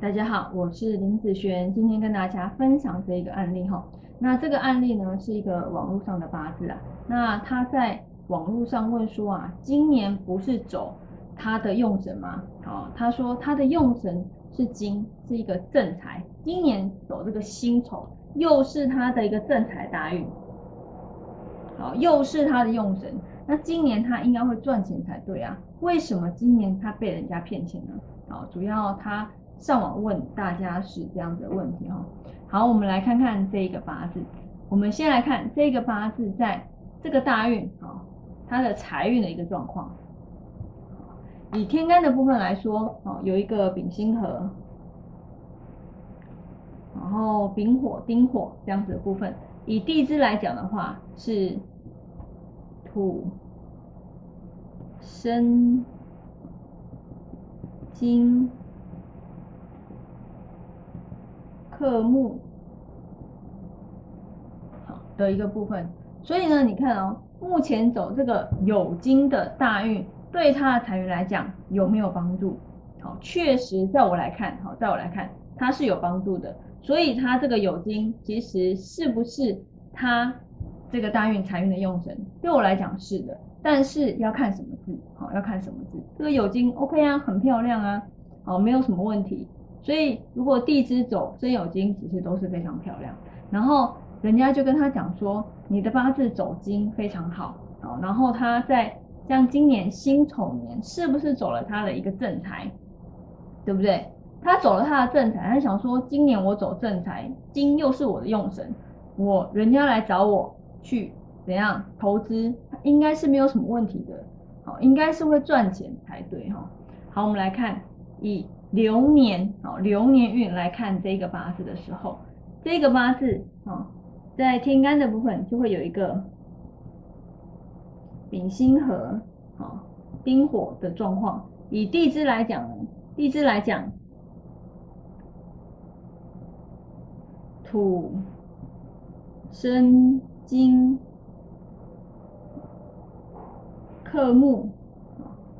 大家好，我是林子璇，今天跟大家分享这一个案例哈。那这个案例呢是一个网络上的八字啊，那他在网络上问说啊，今年不是走他的用神吗？好，他说他的用神是金，是一个正财，今年走这个辛丑，又是他的一个正财大运，好，又是他的用神，那今年他应该会赚钱才对啊，为什么今年他被人家骗钱呢？好，主要他。上网问大家是这样的问题哈，好，我们来看看这个八字。我们先来看这个八字在这个大运啊，它的财运的一个状况。以天干的部分来说，哦，有一个丙辛合，然后丙火、丁火这样子的部分。以地支来讲的话，是土、生、金。克木好的一个部分，所以呢，你看哦，目前走这个酉金的大运，对他的财运来讲有没有帮助？好，确实在我来看，好，在我来看，它是有帮助的。所以它这个酉金其实是不是他这个大运财运的用神？对我来讲是的，但是要看什么字，好，要看什么字。这个酉金 OK 啊，很漂亮啊，好，没有什么问题。所以，如果地支走真有金，其实都是非常漂亮。然后人家就跟他讲说，你的八字走金非常好，好。然后他在像今年辛丑年，是不是走了他的一个正财，对不对？他走了他的正财，他想说今年我走正财，金又是我的用神，我人家来找我去怎样投资，应该是没有什么问题的，好，应该是会赚钱才对哈。好，我们来看以。流年哦，流年运来看这个八字的时候，这个八字哦，在天干的部分就会有一个丙辛合哦，丁火的状况。以地支来讲，地支来讲，土生金克木，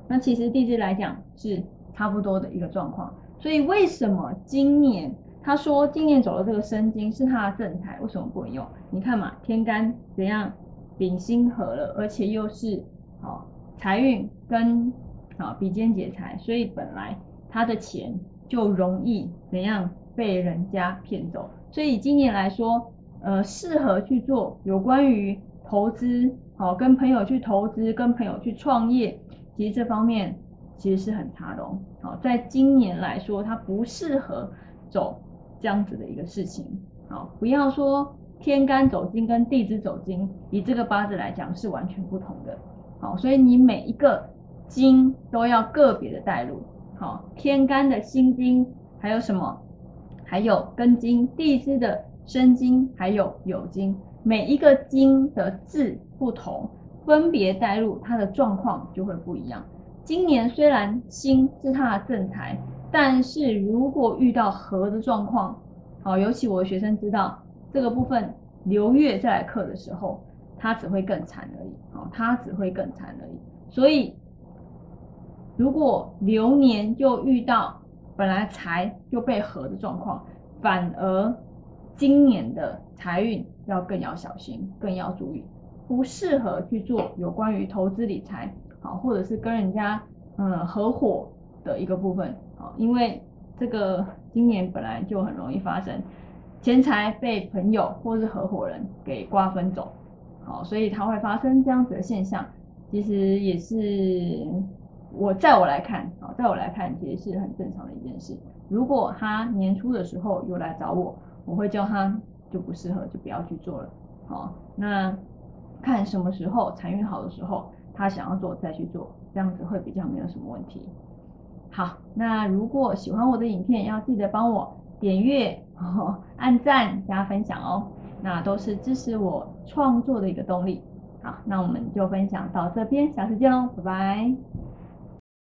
那其实地支来讲是。差不多的一个状况，所以为什么今年他说今年走的这个生金是他的正财，为什么不能用？你看嘛，天干怎样丙辛合了，而且又是好财运跟好比肩劫财，所以本来他的钱就容易怎样被人家骗走。所以今年来说，呃，适合去做有关于投资，好跟朋友去投资，跟朋友去创业，其实这方面。其实是很差的哦，好，在今年来说，它不适合走这样子的一个事情，好，不要说天干走金跟地支走金，以这个八字来讲是完全不同的，好，所以你每一个金都要个别的带入，好，天干的辛金，还有什么，还有庚金，地支的申金，还有酉金，每一个金的字不同，分别带入它的状况就会不一样。今年虽然辛是他的正财，但是如果遇到合的状况，好，尤其我的学生知道这个部分流月再来克的时候，他只会更惨而已，好，他只会更惨而已。所以如果流年又遇到本来财就被合的状况，反而今年的财运要更要小心，更要注意，不适合去做有关于投资理财。好，或者是跟人家嗯合伙的一个部分，好，因为这个今年本来就很容易发生钱财被朋友或是合伙人给瓜分走，好，所以它会发生这样子的现象，其实也是我在我来看，好，在我来看其实是很正常的一件事。如果他年初的时候有来找我，我会叫他就不适合，就不要去做了，好，那看什么时候财运好的时候。他想要做再去做，这样子会比较没有什么问题。好，那如果喜欢我的影片，要记得帮我点阅、按赞、加分享哦，那都是支持我创作的一个动力。好，那我们就分享到这边，下次见喽，拜拜。